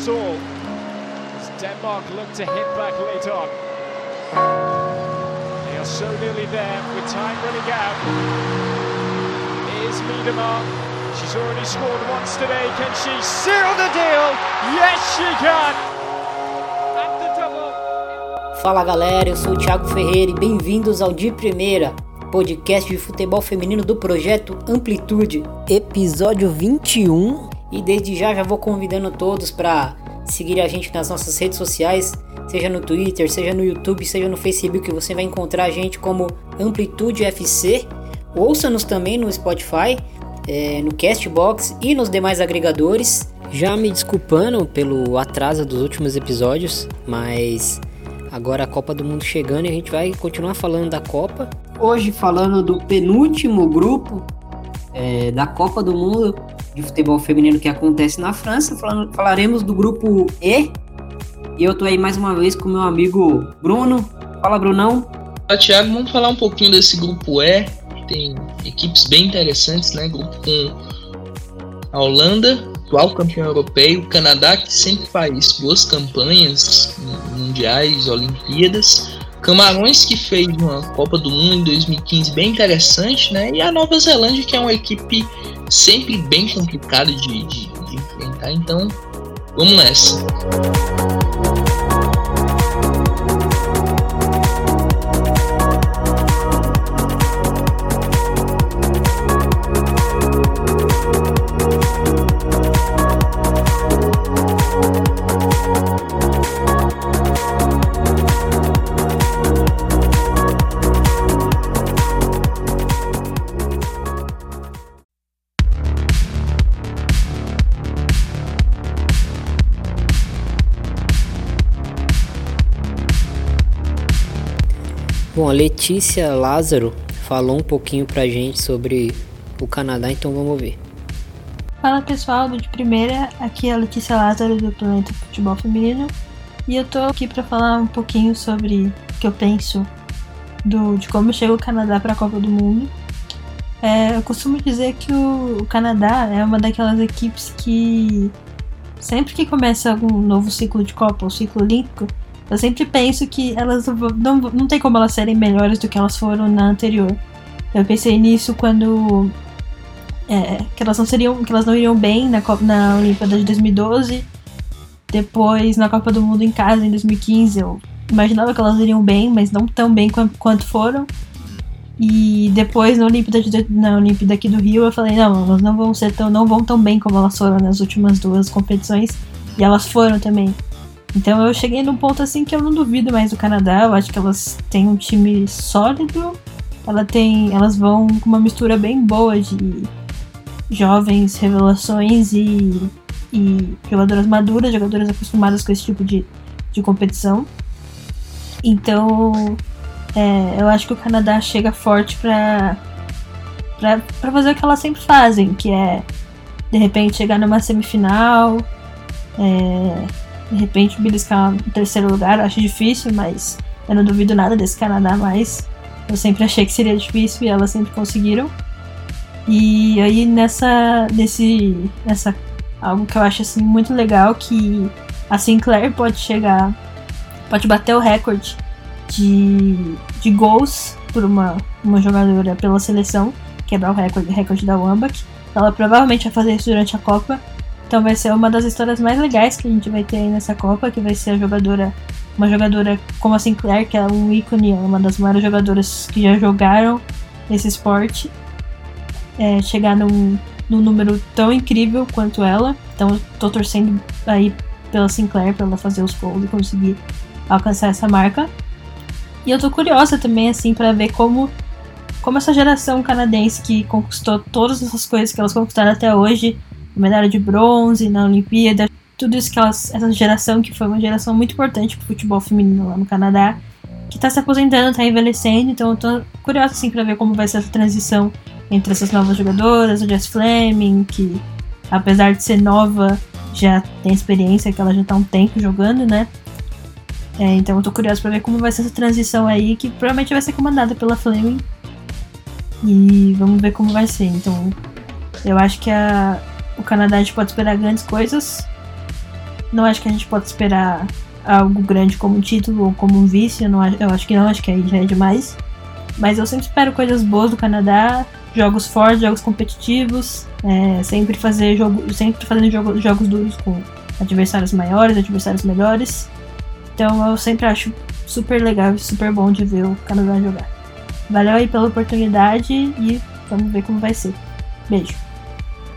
that's all. As Denmark look to hit back late on. They are so nearly there with time running out. Here's Miedemar. She's already scored once today. Can she seal the deal? Yes, she can. At the double. Fala galera, eu sou o Thiago Ferreira e bem-vindos ao De Primeira, podcast de futebol feminino do projeto Amplitude, episódio 21. E desde já já vou convidando todos para seguir a gente nas nossas redes sociais, seja no Twitter, seja no YouTube, seja no Facebook, você vai encontrar a gente como Amplitude FC. Ouça-nos também no Spotify, é, no Castbox e nos demais agregadores. Já me desculpando pelo atraso dos últimos episódios, mas agora a Copa do Mundo chegando e a gente vai continuar falando da Copa. Hoje falando do penúltimo grupo é, da Copa do Mundo de futebol feminino que acontece na França. Falando, falaremos do grupo E. E eu tô aí mais uma vez com meu amigo Bruno. Fala, Brunão. Fala, Thiago. Vamos falar um pouquinho desse grupo E. Tem equipes bem interessantes, né? Grupo com a Holanda, atual campeão europeu, o Canadá, que sempre faz boas campanhas mundiais, Olimpíadas. Camarões, que fez uma Copa do Mundo em 2015 bem interessante, né? E a Nova Zelândia, que é uma equipe sempre bem complicada de, de, de enfrentar. Então, vamos nessa. A Letícia Lázaro falou um pouquinho pra gente sobre o Canadá, então vamos ver. Fala pessoal do de primeira, aqui é a Letícia Lázaro do Planeta Futebol Feminino e eu tô aqui para falar um pouquinho sobre o que eu penso do, de como chega o Canadá para a Copa do Mundo. É, eu costumo dizer que o, o Canadá é uma daquelas equipes que sempre que começa algum novo ciclo de Copa ou ciclo olímpico, eu sempre penso que elas não, não tem como elas serem melhores do que elas foram na anterior. Eu pensei nisso quando é, que elas não seriam, que elas não iriam bem na, Copa, na Olimpíada de 2012. Depois na Copa do Mundo em casa em 2015, eu imaginava que elas iriam bem, mas não tão bem quanto, quanto foram. E depois na Olimpíada, de, na Olimpíada aqui do Rio, eu falei não, elas não vão ser tão, não vão tão bem como elas foram nas últimas duas competições. E elas foram também. Então eu cheguei num ponto assim que eu não duvido mais do Canadá. Eu acho que elas têm um time sólido. Ela tem, elas vão com uma mistura bem boa de jovens revelações e, e jogadoras maduras, jogadoras acostumadas com esse tipo de, de competição. Então é, eu acho que o Canadá chega forte pra, pra, pra fazer o que elas sempre fazem, que é de repente chegar numa semifinal. É, de repente beliscar o terceiro lugar, acho difícil, mas eu não duvido nada desse Canadá mais. Eu sempre achei que seria difícil e elas sempre conseguiram. E aí nessa nesse nessa algo que eu acho assim muito legal que a Sinclair pode chegar pode bater o recorde de, de gols por uma, uma jogadora pela seleção, quebrar o recorde, recorde da Wambach. Ela provavelmente vai fazer isso durante a Copa então vai ser uma das histórias mais legais que a gente vai ter aí nessa Copa, que vai ser a jogadora, uma jogadora como a Sinclair, que é um ícone, uma das maiores jogadoras que já jogaram esse esporte, é, chegar num, num número tão incrível quanto ela. Então tô torcendo aí pela Sinclair para ela fazer os gols e conseguir alcançar essa marca. E eu tô curiosa também assim para ver como como essa geração canadense que conquistou todas essas coisas que elas conquistaram até hoje medalha de bronze na Olimpíada, tudo isso que elas, essa geração que foi uma geração muito importante pro futebol feminino lá no Canadá, que tá se aposentando, tá envelhecendo, então eu tô curiosa assim para ver como vai ser essa transição entre essas novas jogadoras, a Jess Fleming, que apesar de ser nova, já tem experiência, que ela já tá um tempo jogando, né? É, então eu tô curiosa para ver como vai ser essa transição aí, que provavelmente vai ser comandada pela Fleming. E vamos ver como vai ser. Então, eu acho que a, o Canadá a gente pode esperar grandes coisas. Não acho que a gente pode esperar algo grande como título ou como um vice. Eu, não, eu acho que não, acho que aí já é demais. Mas eu sempre espero coisas boas do Canadá, jogos fortes, jogos competitivos, é, sempre fazer jogo, sempre fazendo jogo, jogos duros com adversários maiores, adversários melhores. Então eu sempre acho super legal e super bom de ver o Canadá jogar. Valeu aí pela oportunidade e vamos ver como vai ser. Beijo.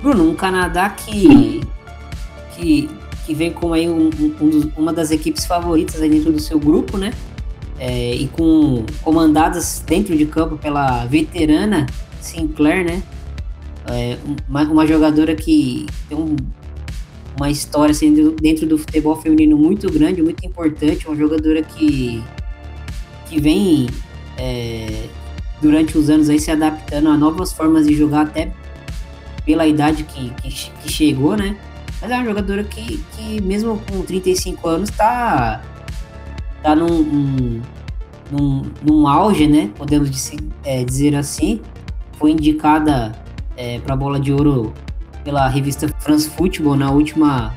Bruno, um Canadá que que, que vem como aí um, um uma das equipes favoritas dentro do seu grupo, né? É, e com comandadas dentro de campo pela veterana Sinclair, né? É, uma, uma, jogadora que tem um, uma história assim, dentro do futebol feminino muito grande, muito importante, uma jogadora que, que vem é, durante os anos aí se adaptando a novas formas de jogar até pela idade que, que, que chegou, né? Mas é uma jogadora que, que mesmo com 35 anos tá, tá num, num, num, auge, né? Podemos dizer, é, dizer assim. Foi indicada é, para a bola de ouro pela revista France Football na última,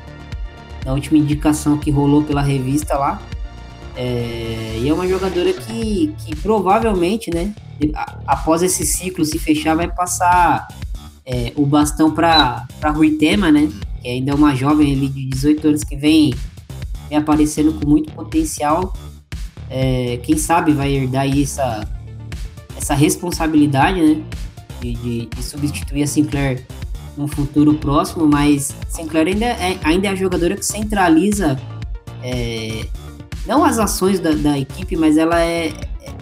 na última indicação que rolou pela revista lá. É, e é uma jogadora que, que provavelmente, né, após esse ciclo se fechar, vai passar é, o bastão para Rui Tema, né? que ainda é uma jovem ali de 18 anos que vem, vem aparecendo com muito potencial. É, quem sabe vai herdar aí essa, essa responsabilidade, né? De, de, de, substituir a Sinclair no futuro próximo, mas Sinclair ainda é, ainda é a jogadora que centraliza é, não as ações da, da, equipe, mas ela é,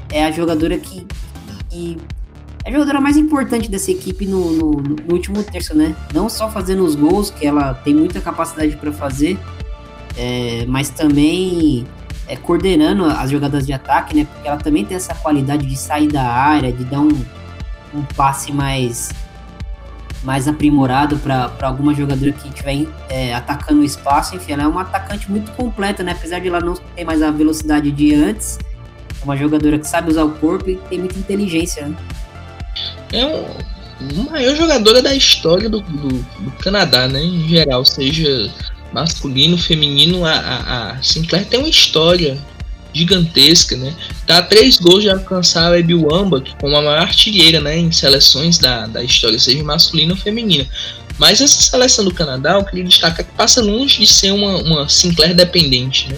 é a jogadora que, que a jogadora mais importante dessa equipe no, no, no, último terço, né? Não só fazendo os gols, que ela tem muita capacidade para fazer, é, mas também é, coordenando as jogadas de ataque, né? Porque ela também tem essa qualidade de sair da área, de dar um, um passe mais, mais aprimorado para alguma jogadora que estiver é, atacando o espaço. Enfim, ela é uma atacante muito completa, né? Apesar de ela não ter mais a velocidade de antes, é uma jogadora que sabe usar o corpo e tem muita inteligência, né? É um, maior jogadora da história do, do, do, Canadá, né? Em geral, seja masculino, feminino, a, a, a, Sinclair tem uma história gigantesca, né? Tá a três gols de alcançar a Ebiwamba, como a maior artilheira, né? Em seleções da, da história, seja masculina ou feminina. Mas essa seleção do Canadá, eu queria destacar que passa longe de ser uma, uma Sinclair dependente, né?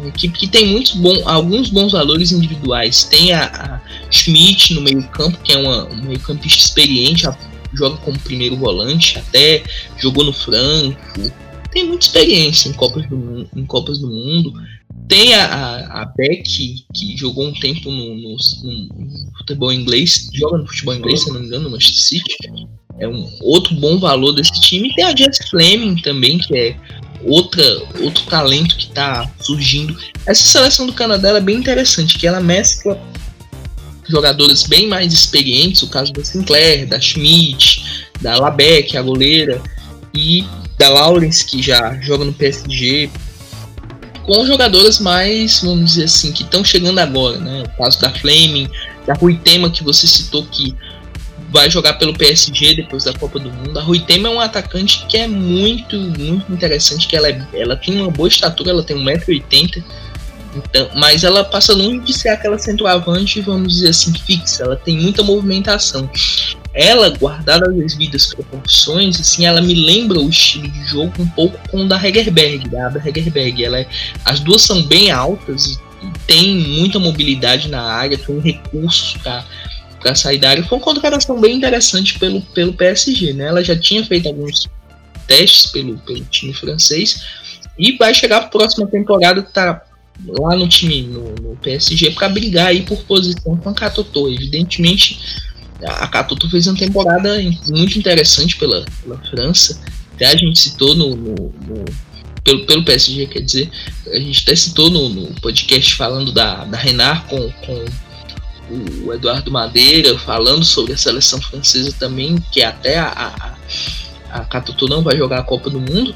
Uma equipe que tem muitos bons, alguns bons valores individuais. Tem a, a Schmidt no meio-campo, que é uma, um meio-campista experiente, a, joga como primeiro volante, até jogou no Franco. Tem muita experiência em Copas do, em Copas do Mundo. Tem a, a, a Beck, que jogou um tempo no, no, no, futebol inglês, joga no futebol inglês, se não me engano, no Manchester City. É um outro bom valor desse time. Tem a Jess Fleming também, que é outra, outro talento que está surgindo. Essa seleção do Canadá é bem interessante, que ela mescla jogadores bem mais experientes, o caso da Sinclair, da Schmidt, da Labeck, a goleira, e da Lawrence, que já joga no PSG, com jogadores mais, vamos dizer assim, que estão chegando agora, né? O caso da Fleming, da Rui Tema, que você citou que vai jogar pelo PSG depois da Copa do Mundo. A Rui Tema é um atacante que é muito, muito interessante, que ela, é, ela tem uma boa estatura, ela tem 1,80m, então, mas ela passa longe de ser aquela centroavante, vamos dizer assim, fixa, ela tem muita movimentação. Ela, guardada as devidas proporções, assim, ela me lembra o estilo de jogo um pouco com o da Hegerberg, da Hegerberg. Ela é, as duas são bem altas e tem muita mobilidade na área, tem um recurso para para sair da área. Foi uma contratação bem interessante pelo, pelo PSG, né? Ela já tinha feito alguns testes pelo, pelo time francês e vai chegar a próxima temporada tá lá no time no, no PSG para brigar aí por posição com a Katoto. Evidentemente, a Katoto fez uma temporada muito interessante pela, pela França. Até a gente citou no, no, no pelo, pelo PSG, quer dizer, a gente até citou no, no podcast falando da, da Renard com, com o Eduardo Madeira falando sobre a seleção francesa também, que até a, a, a Catutu não vai jogar a Copa do Mundo,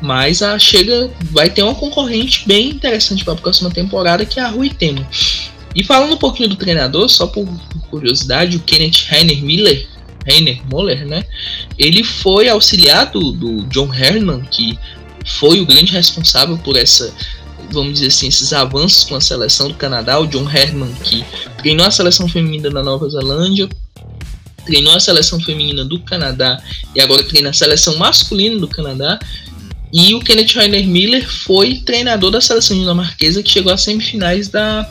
mas a Chega vai ter uma concorrente bem interessante para a próxima temporada, que é a Rui Temo. E falando um pouquinho do treinador, só por, curiosidade, o Kenneth Heiner Miller, Heiner Moller, né? Ele foi auxiliar do, do John Herman, que foi o grande responsável por essa, vamos dizer assim, esses avanços com a seleção do Canadá, o John Herman, que treinou a seleção feminina da Nova Zelândia, treinou a seleção feminina do Canadá e agora treina a seleção masculina do Canadá. E o Kenneth Rainer Miller foi treinador da seleção dinamarquesa que chegou às semifinais da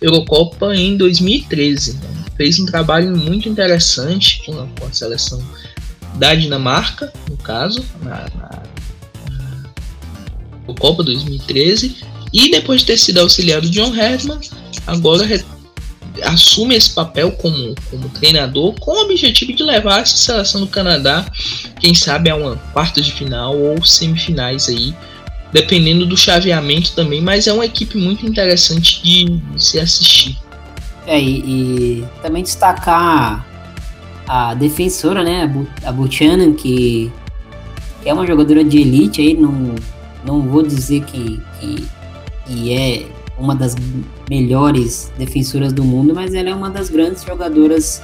Eurocopa em 2013. Fez um trabalho muito interessante com a, com a seleção da Dinamarca, no caso, na, na Eurocopa 2013. E depois de ter sido auxiliado de John Herman, agora assume esse papel como, como treinador com o objetivo de levar essa seleção do Canadá, quem sabe, a uma quarta de final ou semifinais aí, dependendo do chaveamento também, mas é uma equipe muito interessante de, se assistir. É, e, e, também destacar a defensora, né, a Buchanan, que é uma jogadora de elite aí, não, não vou dizer que, que, que é uma das melhores defensoras do mundo, mas ela é uma das grandes jogadoras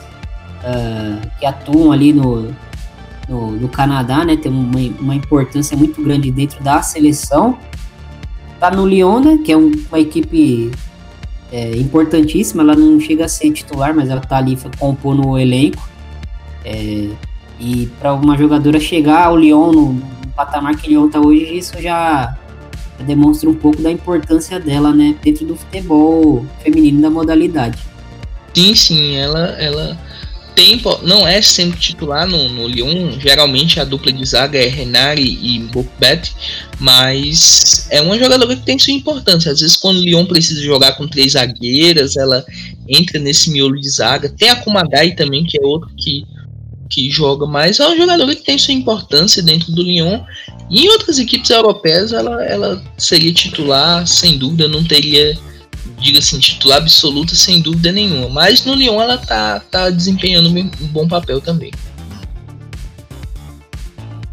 uh, que atuam ali no, no, no, Canadá, né? Tem uma, uma importância muito grande dentro da seleção. Tá no Lyon, né? Que é um, uma equipe é, importantíssima. Ela não chega a ser titular, mas ela tá ali compondo o elenco. É, e para uma jogadora chegar ao Lyon no, no patamar que o Lyon tá hoje, isso já demonstra um pouco da importância dela, né, dentro do futebol feminino da modalidade. Sim, sim, ela, ela tem, não é sempre titular no, no Lyon, geralmente a dupla de zaga é Renari e Bokbet, mas é uma jogadora que tem sua importância. Às vezes, quando o Lyon precisa jogar com três zagueiras, ela entra nesse miolo de zaga. Tem a Kumagai também, que é outro que que joga mais, é um jogador que tem sua importância dentro do Lyon. E em outras equipes europeias ela, ela seria titular, sem dúvida, não teria, diga assim, titular absoluta sem dúvida nenhuma. Mas no Lyon ela tá, tá desempenhando um bom papel também.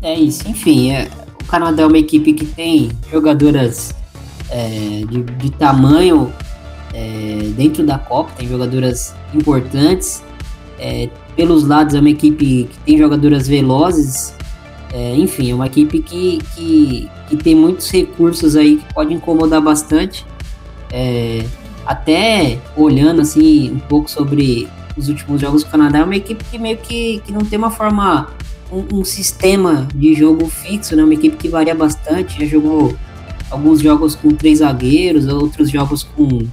É isso, enfim, é, o Canadá é uma equipe que tem jogadoras é, de, de, tamanho é, dentro da Copa, tem jogadoras importantes. É, pelos lados é uma equipe que tem jogadoras velozes, é, enfim, é uma equipe que, que, que, tem muitos recursos aí que pode incomodar bastante. É, até olhando assim um pouco sobre os últimos jogos do Canadá, é uma equipe que meio que, que não tem uma forma, um, um sistema de jogo fixo, né? Uma equipe que varia bastante, já jogou alguns jogos com três zagueiros, outros jogos com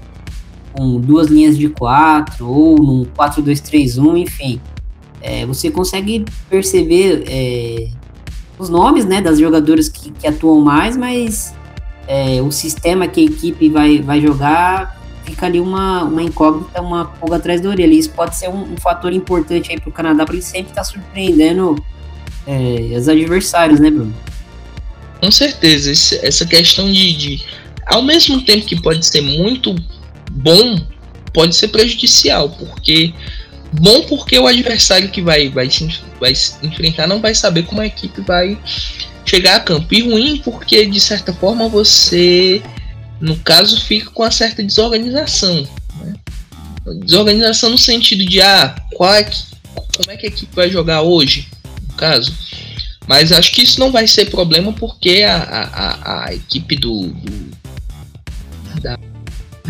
com duas linhas de quatro ou num 4-2-3-1, enfim. É, você consegue perceber é, os nomes né, das jogadoras que, que atuam mais, mas é, o sistema que a equipe vai, vai jogar fica ali uma, uma incógnita, uma pulga atrás da orelha. Isso pode ser um, um fator importante para o Canadá, para ele sempre estar tá surpreendendo é, os adversários, né, Bruno? Com certeza, essa questão de, de, Ao mesmo tempo que pode ser muito bom pode ser prejudicial, porque bom porque o adversário que vai, vai, se, vai se enfrentar não vai saber como a equipe vai chegar a campo. E ruim porque, de certa forma, você, no caso, fica com uma certa desorganização. Né? Desorganização no sentido de, ah, qual é que, como é que a equipe vai jogar hoje, no caso. Mas acho que isso não vai ser problema porque a, a, a, a equipe do, do da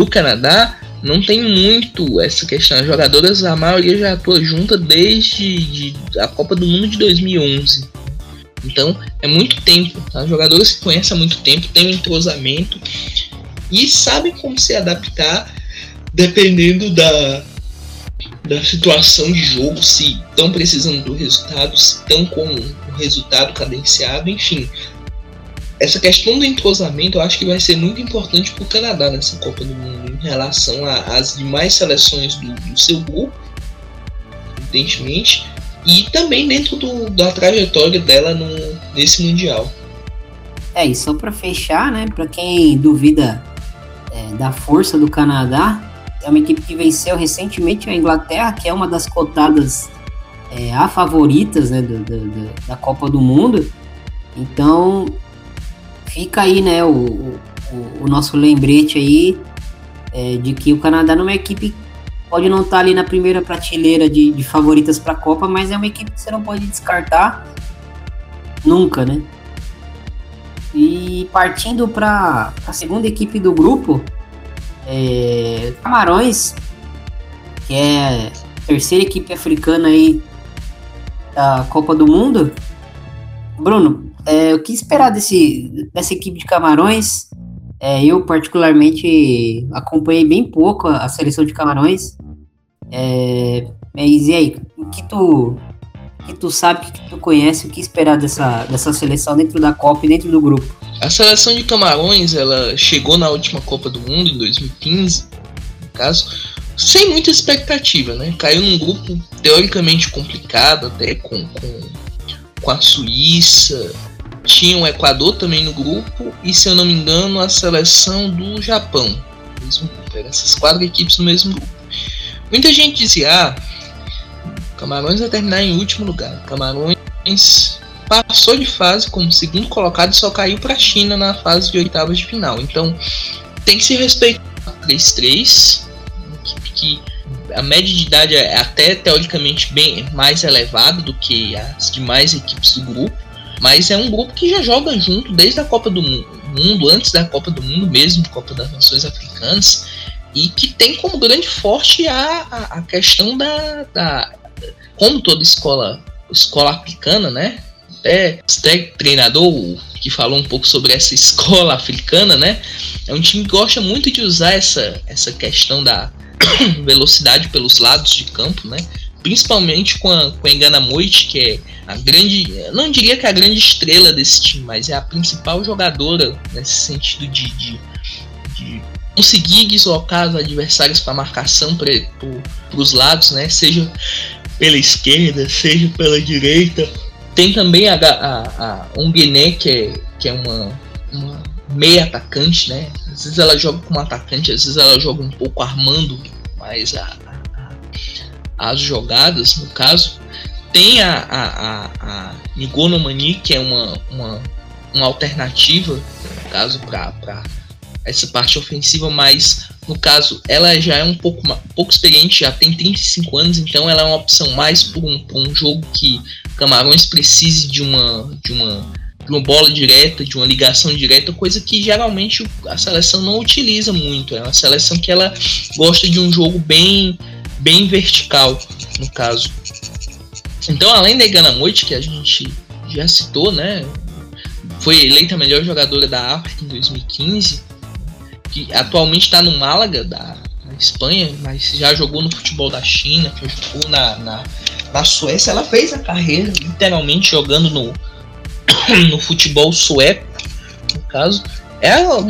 do Canadá não tem muito essa questão. As jogadoras, a maioria já atua junta desde de, a Copa do Mundo de 2011. Então é muito tempo. As jogadoras se conhecem há muito tempo, têm um entrosamento e sabem como se adaptar dependendo da, da situação de jogo, se estão precisando do resultado, se estão com o resultado cadenciado, enfim essa questão do entrosamento eu acho que vai ser muito importante para o Canadá nessa Copa do Mundo em relação às demais seleções do, do, seu grupo, evidentemente, e também dentro do, da trajetória dela no, nesse Mundial. É, e só para fechar, né, para quem duvida é, da força do Canadá, é uma equipe que venceu recentemente a Inglaterra, que é uma das cotadas é, a favoritas né, do, da Copa do Mundo. Então, fica aí, né, o, o, o nosso lembrete aí é, de que o Canadá não é uma equipe pode não estar tá ali na primeira prateleira de, de favoritas para a Copa, mas é uma equipe que você não pode descartar nunca, né? E partindo para a segunda equipe do grupo, é, Camarões, que é a terceira equipe africana aí da Copa do Mundo. Bruno, é, o que esperar desse, dessa equipe de Camarões? É, eu, particularmente, acompanhei bem pouco a, a seleção de Camarões. É, mas e aí, o que tu, que tu sabe, o que tu conhece, o que esperar dessa, dessa seleção dentro da Copa e dentro do grupo? A seleção de Camarões, ela chegou na última Copa do Mundo, em 2015, no caso, sem muita expectativa, né? Caiu num grupo teoricamente complicado, até com, com, com a Suíça, tinha o Equador também no grupo, e se eu não me engano, a seleção do Japão. Mesmo grupo, essas quatro equipes no mesmo grupo. Muita gente dizia, ah, Camarões vai terminar em último lugar. Camarões passou de fase como segundo colocado e só caiu para a China na fase de oitavas de final. Então tem que se respeitar 3-3, equipe que a média de idade é até teoricamente bem mais elevada do que as demais equipes do grupo, mas é um grupo que já joga junto desde a Copa do Mundo, antes da Copa do Mundo mesmo, Copa das Nações Africanas, e que tem como grande forte a, a, questão da, da, como toda escola escola africana, né? Até, até treinador que falou um pouco sobre essa escola africana, né? É um time que gosta muito de usar essa, essa questão da velocidade pelos lados de campo, né? Principalmente com a, com a Engana Moite, que é a grande. Não diria que é a grande estrela desse time, mas é a principal jogadora nesse sentido de, de, de conseguir deslocar os adversários para marcação para os lados, né? Seja pela esquerda, seja pela direita. Tem também a, a, a Onguené, que é, que é uma, uma meia atacante, né? Às vezes ela joga como atacante, às vezes ela joga um pouco armando mais a, a, as jogadas, no caso. Tem a, a, a, a Nigonomani, que é uma, uma, uma alternativa, no caso, para essa parte ofensiva, mas no caso, ela já é um pouco, pouco experiente, já tem 35 anos, então ela é uma opção mais para um, um jogo que Camarões precise de uma, de uma de uma bola direta, de uma ligação direta, coisa que geralmente a seleção não utiliza muito. É uma seleção que ela gosta de um jogo bem, bem vertical, no caso. Então, além da Igana Moite, que a gente já citou, né? Foi eleita a melhor jogadora da África em 2015 que atualmente está no Málaga da, Espanha, mas já jogou no futebol da China, já jogou na, na, na Suécia. Ela fez a carreira literalmente jogando no, no futebol sueco, no caso. É o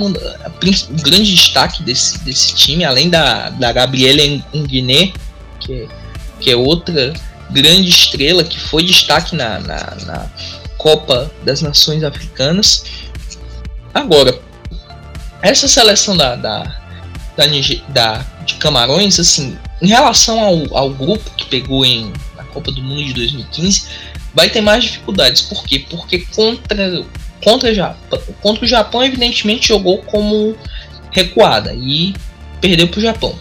grande destaque desse, desse time, além da, da Gabriela Nguiné, que é, que é outra grande estrela que foi destaque na, na, na Copa das Nações Africanas. Agora, essa seleção da, da, da, da, de Camarões, assim, em relação ao, ao grupo que pegou em a Copa do Mundo de 2015, vai ter mais dificuldades. Por quê? Porque contra, contra, Japão, contra o Japão, evidentemente, jogou como recuada e perdeu para o Japão.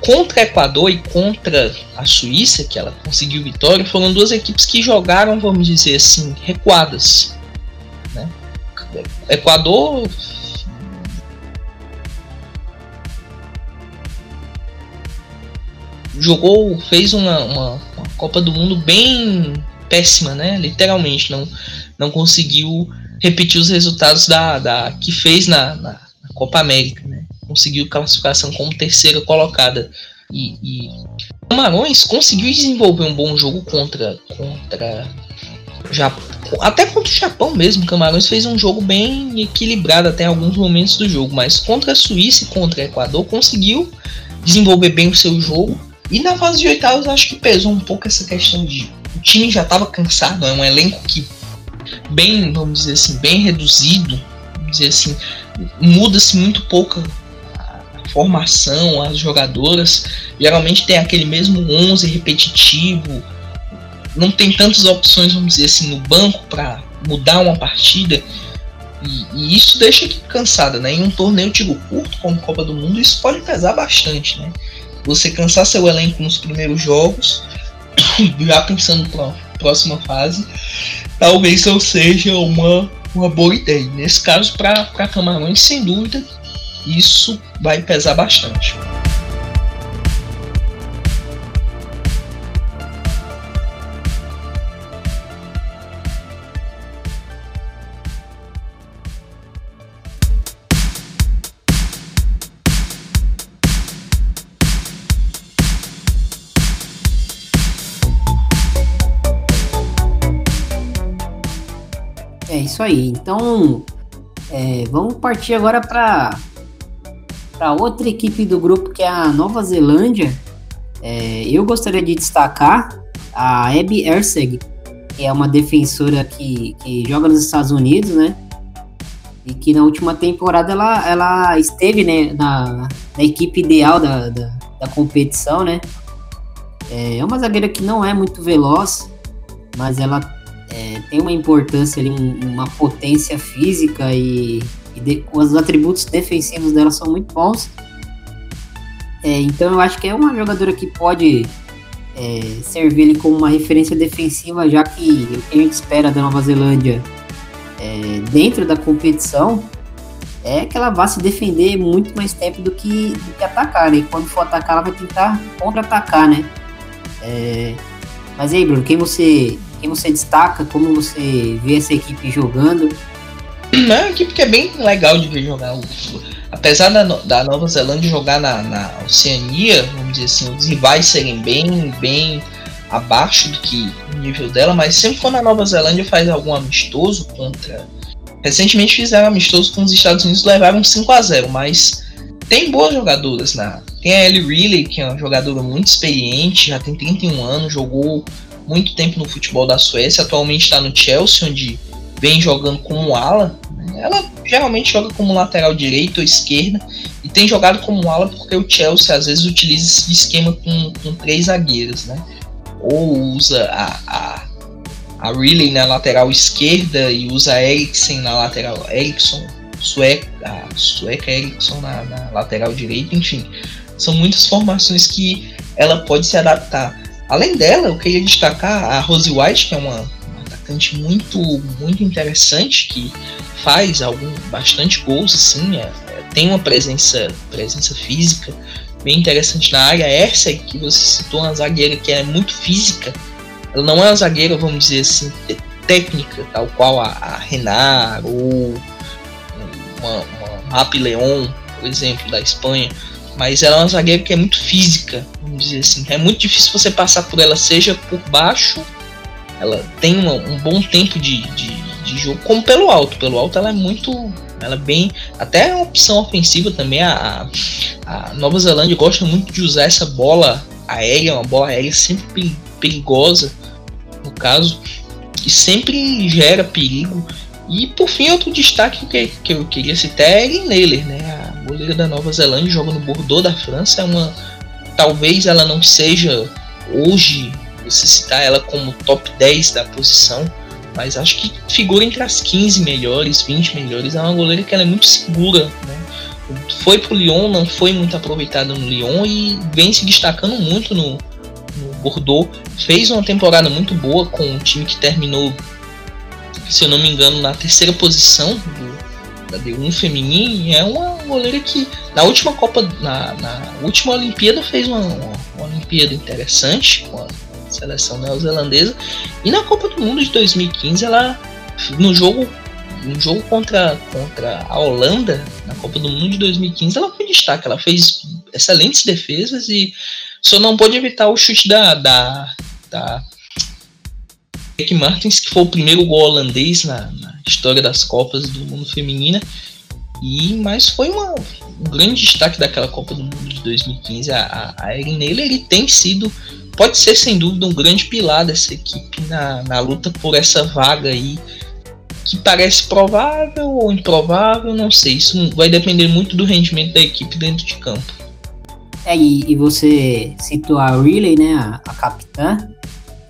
Contra Equador e contra a Suíça, que ela conseguiu vitória, foram duas equipes que jogaram, vamos dizer assim, recuadas. Né? Equador jogou, fez uma, uma, uma, Copa do Mundo bem péssima, né? Literalmente, não, não conseguiu repetir os resultados da, da que fez na, na, na Copa América, né? Conseguiu classificação como terceira colocada. E, e Camarões conseguiu desenvolver um bom jogo contra contra Japão, até contra o Japão mesmo. Camarões fez um jogo bem equilibrado até alguns momentos do jogo, mas contra a Suíça e contra o Equador conseguiu desenvolver bem o seu jogo e na fase de oitavas acho que pesou um pouco essa questão de o time já estava cansado, é um elenco que bem, vamos dizer assim, bem reduzido, dizer assim, muda-se muito pouco a formação, as jogadoras, geralmente tem aquele mesmo 11 repetitivo, não tem tantas opções, vamos dizer assim, no banco para mudar uma partida. E, e, isso deixa a equipe cansada, né? Em um torneio tiro curto como Copa do Mundo, isso pode pesar bastante, né? você cansar seu elenco nos primeiros jogos, já pensando para próxima fase, talvez não seja uma uma boa ideia. Nesse caso, para Camarões, sem dúvida, isso vai pesar bastante. isso aí. Então, é, vamos partir agora para para outra equipe do grupo que é a Nova Zelândia. É, eu gostaria de destacar a Abby Erseg, que é uma defensora que, que joga nos Estados Unidos, né? E que na última temporada ela, ela esteve né, na, na equipe ideal da, da, da competição, né? É uma zagueira que não é muito veloz, mas ela é, tem uma importância ali, uma potência física e, e de, os atributos defensivos dela são muito bons. É, então eu acho que é uma jogadora que pode é, servir ali como uma referência defensiva, já que o que a gente espera da Nova Zelândia é, dentro da competição é que ela vá se defender muito mais tempo do que, do que atacar, né? E quando for atacar, ela vai tentar contra-atacar, né? É, mas aí, Bruno, quem você quem você destaca? Como você vê essa equipe jogando? É uma equipe que é bem legal de ver jogar. Apesar da, da Nova Zelândia jogar na, na Oceania, vamos dizer assim, os rivais serem bem, bem abaixo do que o nível dela, mas sempre quando a Nova Zelândia faz algum amistoso contra. Recentemente fizeram amistoso com os Estados Unidos, levaram 5 a 0 mas tem boas jogadoras na. Tem a Ellie Riley, que é uma jogadora muito experiente, já tem 31 anos, jogou muito tempo no futebol da Suécia, atualmente está no Chelsea, onde vem jogando como ala. Ela geralmente joga como lateral direito ou esquerda e tem jogado como ala porque o Chelsea às vezes utiliza esse esquema com, com três zagueiros, né? Ou usa a, a, a Riley na lateral esquerda e usa a Eriksen na lateral Eriksson, sueca, sueca Eriksson na, na lateral direita, enfim. São muitas formações que ela pode se adaptar. Além dela, eu queria destacar a Rose White, que é uma atacante muito, muito interessante, que faz algum, bastante gols, assim, é, é, tem uma presença, presença física bem interessante na área. Essa que você citou, uma zagueira que é muito física, ela não é uma zagueira, vamos dizer assim, técnica, tal qual a, a Renard ou uma, uma Map Leon, por exemplo, da Espanha mas ela é uma zagueira que é muito física, vamos dizer assim. É muito difícil você passar por ela, seja por baixo, ela tem uma, um bom tempo de, de, de, jogo, como pelo alto. Pelo alto ela é muito. Ela é bem. Até é uma opção ofensiva também. A, a Nova Zelândia gosta muito de usar essa bola aérea, uma bola aérea sempre perigosa, no caso, e sempre gera perigo. E por fim, outro destaque que, que eu queria citar é a Erin Naylor, né? goleira da Nova Zelândia, joga no Bordeaux da França. É uma. Talvez ela não seja hoje, você citar ela como top 10 da posição, mas acho que figura entre as 15 melhores, 20 melhores. É uma goleira que ela é muito segura, né? Foi pro Lyon, não foi muito aproveitada no Lyon e vem se destacando muito no, no Bordeaux. Fez uma temporada muito boa com um time que terminou, se eu não me engano, na terceira posição do, da D1 feminino é uma goleira que na última Copa, na, na última Olimpíada fez uma, uma, uma, Olimpíada interessante com a seleção neozelandesa e na Copa do Mundo de 2015 ela no jogo no jogo contra, contra a Holanda na Copa do Mundo de 2015 ela foi destaque, ela fez excelentes defesas e só não pôde evitar o chute da, da, da Rick Martins, que foi o primeiro gol holandês na, na história das Copas do Mundo Feminina. E, mas foi uma, um grande destaque daquela Copa do Mundo de 2015. A, a, Erin Naylor ele tem sido, pode ser sem dúvida, um grande pilar dessa equipe na, na luta por essa vaga aí. Que parece provável ou improvável, não sei. Isso vai depender muito do rendimento da equipe dentro de campo. É, e, e você citou a Riley, né, a, a capitã.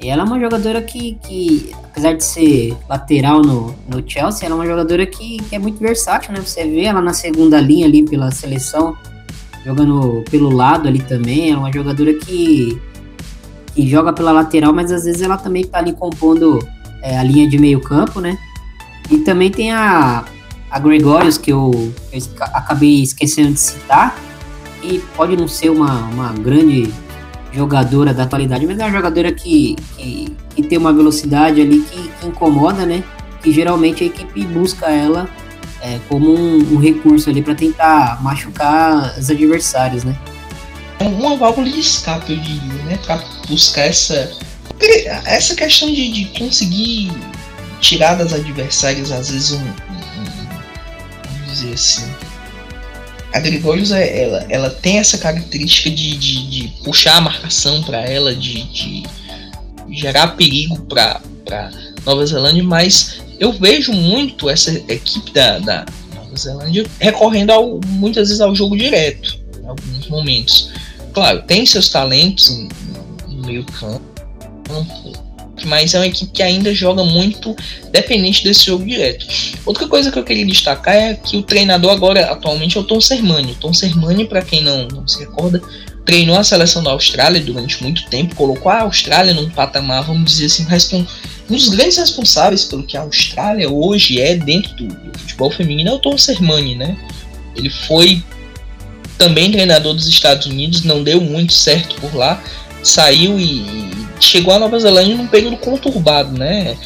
Ela é uma jogadora que, que apesar de ser lateral no, no Chelsea, ela é uma jogadora que, que é muito versátil, né? Você vê ela na segunda linha ali pela seleção, jogando pelo lado ali também. É uma jogadora que, que joga pela lateral, mas às vezes ela também tá ali compondo é, a linha de meio campo, né? E também tem a, a Gregorius, que eu, eu acabei esquecendo de citar, e pode não ser uma, uma grande jogadora da atualidade, mas é uma jogadora que, que, que tem uma velocidade ali que, que, incomoda, né? Que geralmente a equipe busca ela é, como um, um, recurso ali para tentar machucar os adversários, né? É uma válvula de escape, eu diria, né? Para buscar essa essa questão de, de conseguir tirar das adversárias às vezes um, um, um vamos dizer assim a Gregorius é, ela, ela tem essa característica de, de, de puxar a marcação para ela, de, de, gerar perigo para Nova Zelândia, mas eu vejo muito essa equipe da, da Nova Zelândia recorrendo ao, muitas vezes ao jogo direto, em alguns momentos. Claro, tem seus talentos no meio campo, mas é uma equipe que ainda joga muito dependente desse jogo direto. Outra coisa que eu queria destacar é que o treinador agora atualmente é o Tom Sermani. O Tom Sermani, para quem não, não se recorda, treinou a seleção da Austrália durante muito tempo, colocou a Austrália num patamar, vamos dizer assim, um dos grandes responsáveis pelo que a Austrália hoje é dentro do, do futebol feminino é o Tom Sermani, né? Ele foi também treinador dos Estados Unidos, não deu muito certo por lá, saiu e, chegou à Nova Zelândia num período conturbado, né?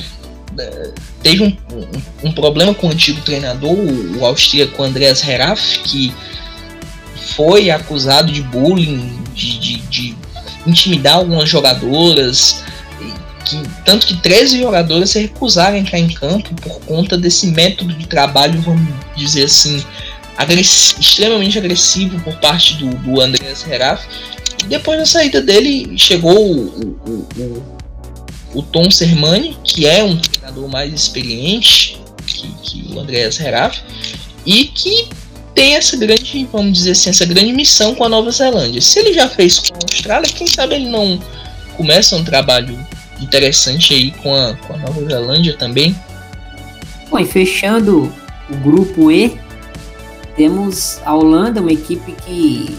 Teve um, um, um problema com o antigo treinador, o, o austríaco Andreas Heraf, que foi acusado de bullying, de, de, de intimidar algumas jogadoras, que, tanto que 13 jogadoras se recusaram a entrar em campo por conta desse método de trabalho, vamos dizer assim, agress extremamente agressivo por parte do, do Andreas Heraf, depois da saída dele, chegou o, o, o, o Tom Sermani, que é um treinador mais experiente que, que o Andreas Heraf, e que tem essa grande, vamos dizer assim, essa grande missão com a Nova Zelândia. Se ele já fez com a Austrália, quem sabe ele não começa um trabalho interessante aí com a, com a Nova Zelândia também. Bom, e fechando o grupo E, temos a Holanda, uma equipe que.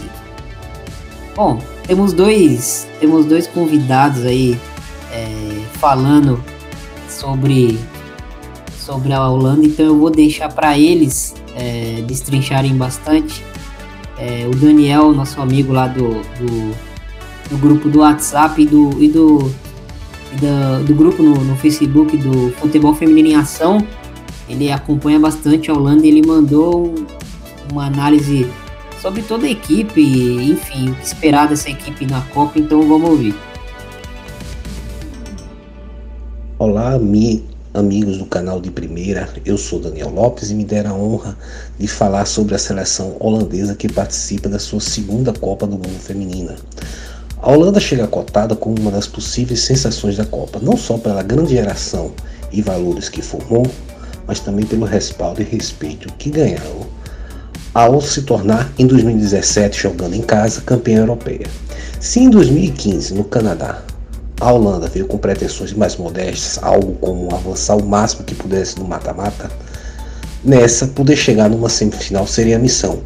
Bom, temos dois, temos dois convidados aí é, falando sobre, sobre a Holanda, então eu vou deixar para eles é, destrincharem bastante. É, o Daniel, nosso amigo lá do, do, do grupo do WhatsApp e do, e do, e do, do, grupo no, no Facebook do Futebol Feminino em Ação, ele acompanha bastante a Holanda e ele mandou uma análise sobre toda a equipe, enfim, o que esperar dessa equipe na Copa, então vamos ouvir. Olá, mi, amigos do canal de primeira, eu sou Daniel Lopes e me dera a honra de falar sobre a seleção holandesa que participa da sua segunda Copa do Mundo Feminina. A Holanda chega cotada como uma das possíveis sensações da Copa, não só pela grande geração e valores que formou, mas também pelo respaldo e respeito que ganhou ao se tornar em 2017, jogando em casa, campeã europeia. Se em 2015, no Canadá, a Holanda veio com pretensões mais modestas, algo como avançar o máximo que pudesse no mata-mata, nessa poder chegar numa semifinal seria a missão.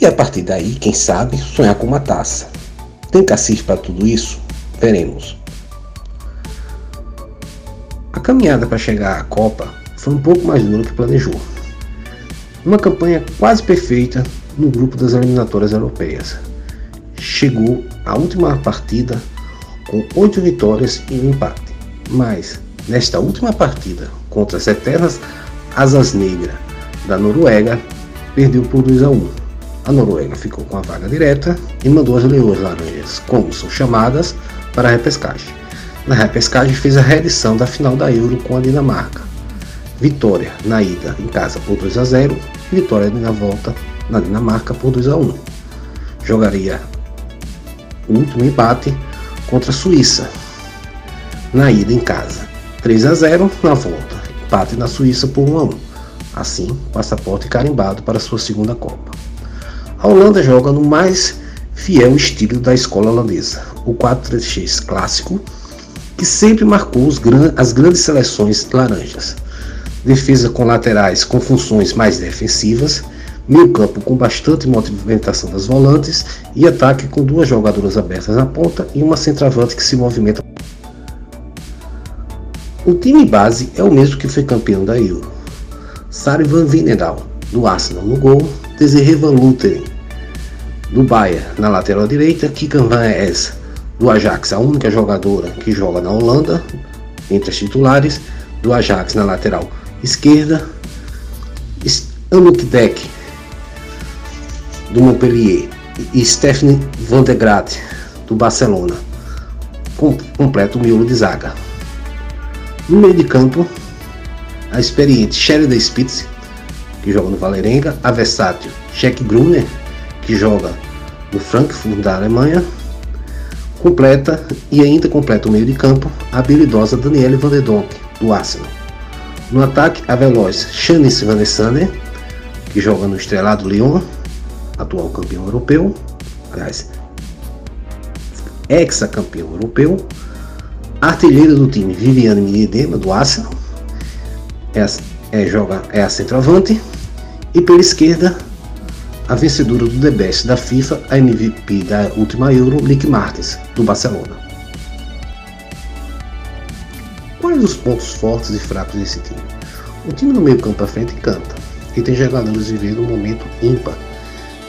E a partir daí, quem sabe, sonhar com uma taça. Tem cacife para tudo isso? Veremos. A caminhada para chegar à Copa foi um pouco mais dura que planejou. Uma campanha quase perfeita no grupo das eliminatórias europeias. Chegou à última partida com oito vitórias e um empate. Mas, nesta última partida contra as eternas Asas Negras da Noruega, perdeu por 2 a 1. A Noruega ficou com a vaga direta e mandou as Leões Laranjas, como são chamadas, para a repescagem. Na repescagem fez a reedição da final da Euro com a Dinamarca, Vitória na ida em casa por 2 a 0 e vitória na volta na Dinamarca por 2 a 1. Jogaria o último empate contra a Suíça na ida em casa 3 a 0 na volta, empate na Suíça por 1 a 1. Assim, passaporte carimbado para sua segunda Copa. A Holanda joga no mais fiel estilo da escola holandesa, o 4-3-3 clássico, que sempre marcou gran as grandes seleções laranjas defesa com laterais com funções mais defensivas, meio campo com bastante movimentação das volantes e ataque com duas jogadoras abertas na ponta e uma centroavante que se movimenta. O time base é o mesmo que foi campeão da Euro. Sari Van Vinedal, do Arsenal no gol, Desiree Van Lutheren, do Bayern na lateral direita, Kikan Van Es, do Ajax, a única jogadora que joga na Holanda, entre as titulares, do Ajax na lateral esquerda, Anouk Deck, do Montpellier, e Stephanie Van de Graat, do Barcelona, com, completa o miolo de zaga. No meio de campo, a experiente Sheridan Spitz, que joga no Valerenga, a versátil Jack Gruner, que joga no Frankfurt da Alemanha, completa e ainda completa o meio de campo a habilidosa Danielle Van der Donk, do Arsenal. No ataque, a veloz Shanice Van Sander, que joga no estrelado Lyon, atual campeão europeu, aliás, ex-campeão europeu, artilheira do time Viviane Miedema, do Arsenal, é, é, joga, é a centroavante, e pela esquerda, a vencedora do The Best da FIFA, a MVP da última Euro, Lick Martins, do Barcelona. Os pontos fortes e fracos desse time? O time no meio campo à frente canta, e tem jogadores vivendo um momento ímpar.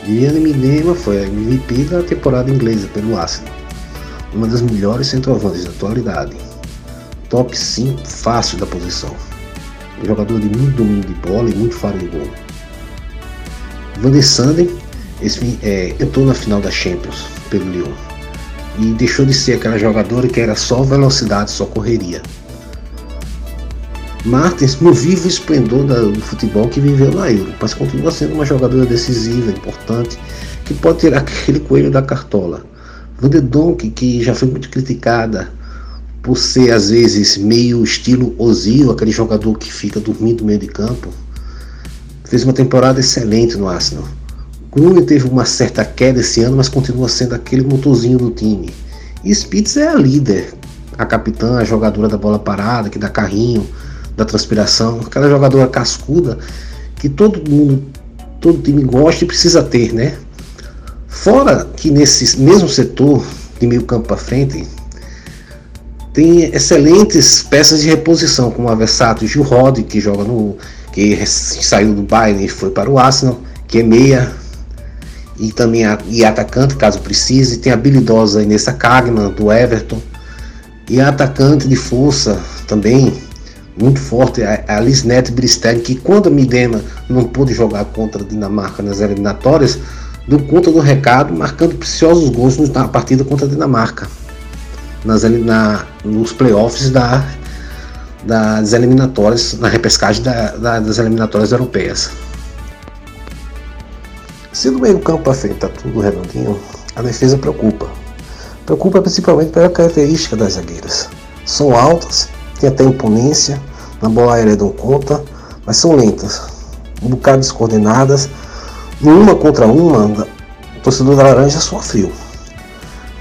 Viviane Minema foi a MVP da temporada inglesa pelo Arsenal, uma das melhores centroavantes da atualidade. Top 5 fácil da posição. Um jogador de muito domínio de bola e muito faro de gol. Van der Sanden é, entrou na final da Champions pelo Lyon e deixou de ser aquela jogadora que era só velocidade, só correria. Martins no vivo esplendor do futebol que viveu na Euro, mas continua sendo uma jogadora decisiva, importante, que pode tirar aquele coelho da cartola. Van de Donk, que já foi muito criticada por ser às vezes meio estilo Ozil, aquele jogador que fica dormindo no meio de campo, fez uma temporada excelente no Arsenal. Grune teve uma certa queda esse ano, mas continua sendo aquele motorzinho do time. E Spitz é a líder, a capitã, a jogadora da bola parada, que dá carrinho, da transpiração, aquela jogadora cascuda que todo mundo, todo time gosta e precisa ter, né? Fora que nesse mesmo setor de meio campo para frente tem excelentes peças de reposição, como a versátil Gil Rod, que joga no que saiu do Bayern e foi para o Arsenal, que é meia e também a, e atacante caso precise. Tem a habilidosa Inessa Kagman do Everton e a atacante de força também muito forte, a, a Lisnette Bristol, que quando a Midema não pôde jogar contra a Dinamarca nas eliminatórias, deu conta do recado, marcando preciosos gols na partida contra a Dinamarca, nas, na, nos playoffs da, das eliminatórias, na repescagem da, da, das eliminatórias europeias. Se do meio campo para frente está tudo redondinho, a defesa preocupa. Preocupa principalmente pela característica das zagueiras. São altas tem até imponência, na bola aérea dão conta, mas são lentas, um bocado descoordenadas. No uma contra uma, o torcedor da Laranja sofreu.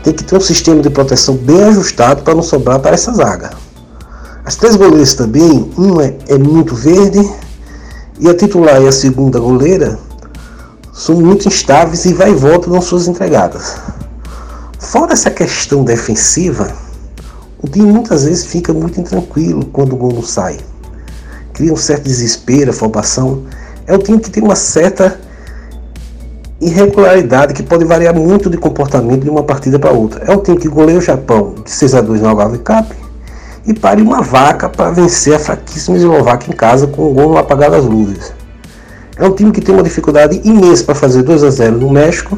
Tem que ter um sistema de proteção bem ajustado para não sobrar para essa zaga. As três goleiras também, uma é muito verde e a titular e a segunda goleira são muito instáveis e vai e volta nas suas entregadas. Fora essa questão defensiva, o time muitas vezes fica muito intranquilo quando o gol não sai. Cria um certo desespero, afobação. É um time que tem uma certa irregularidade que pode variar muito de comportamento de uma partida para outra. É um time que goleia o Japão de 6 a 2 no Algarve Cup e pare uma vaca para vencer a fraquíssima Eslováquia em casa com o gol no apagar das luzes. É um time que tem uma dificuldade imensa para fazer 2 a 0 no México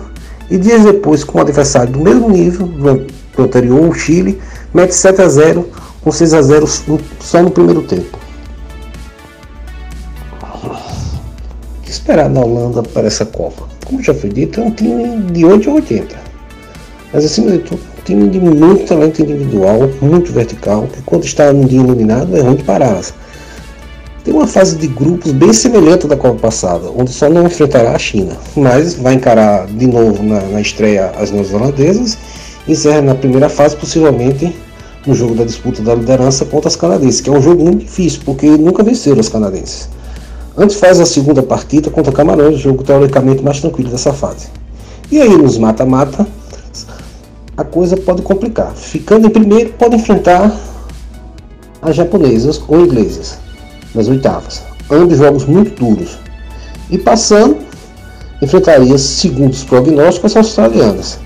e dias depois, com um adversário do mesmo nível do anterior, o Chile, mete 7 a 0 com 6 a 0 só no primeiro tempo. O que esperar na Holanda para essa Copa? Como já foi dito, é um time de 8 a 80. Mas acima de tudo, um time de muito talento individual, muito vertical, que quando está num dia iluminado é ruim de parar. Tem uma fase de grupos bem semelhante da Copa passada, onde só não enfrentará a China, mas vai encarar de novo na, na estreia as neozelandesas encerra na primeira fase, possivelmente no jogo da disputa da liderança contra as canadenses, que é um jogo muito difícil, porque nunca venceram os canadenses. Antes faz a segunda partida contra Camarões, jogo teoricamente mais tranquilo dessa fase. E aí nos mata-mata, a coisa pode complicar. Ficando em primeiro, pode enfrentar as japonesas ou inglesas nas oitavas. ambos jogos muito duros. E passando, enfrentaria, segundo os prognósticos, as australianas.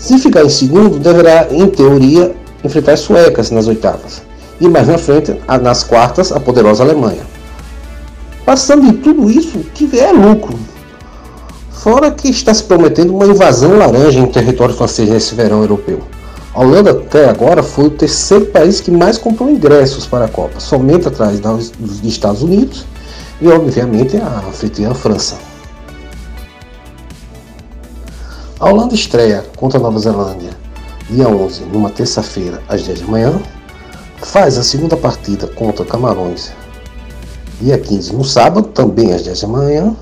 Se ficar em segundo, deverá, em teoria, enfrentar as suecas nas oitavas. E mais na frente, nas quartas, a poderosa Alemanha. Passando de tudo isso, que vier é lucro. Fora que está se prometendo uma invasão laranja em território francês nesse verão europeu. A Holanda até agora foi o terceiro país que mais comprou ingressos para a Copa, somente atrás dos Estados Unidos e obviamente a anfitriã França. A Holanda estreia contra a Nova Zelândia dia 11, numa terça-feira, às 10 da manhã. Faz a segunda partida contra Camarões dia 15, no sábado, também às 10 da manhã.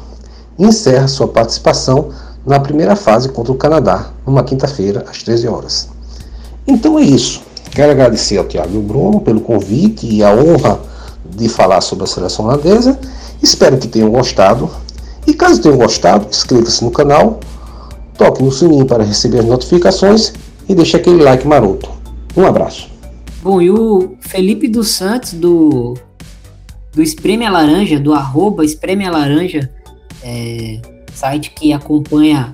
E encerra sua participação na primeira fase contra o Canadá, numa quinta-feira, às 13 horas. Então é isso. Quero agradecer ao Tiago e ao Bruno pelo convite e a honra de falar sobre a seleção holandesa. Espero que tenham gostado. E caso tenham gostado, inscreva-se no canal, toque no sininho para receber as notificações e deixe aquele like maroto. Um abraço. Bom, e o Felipe dos Santos, do, do Espreme a Laranja, do arroba Espreme a Laranja, é, site que acompanha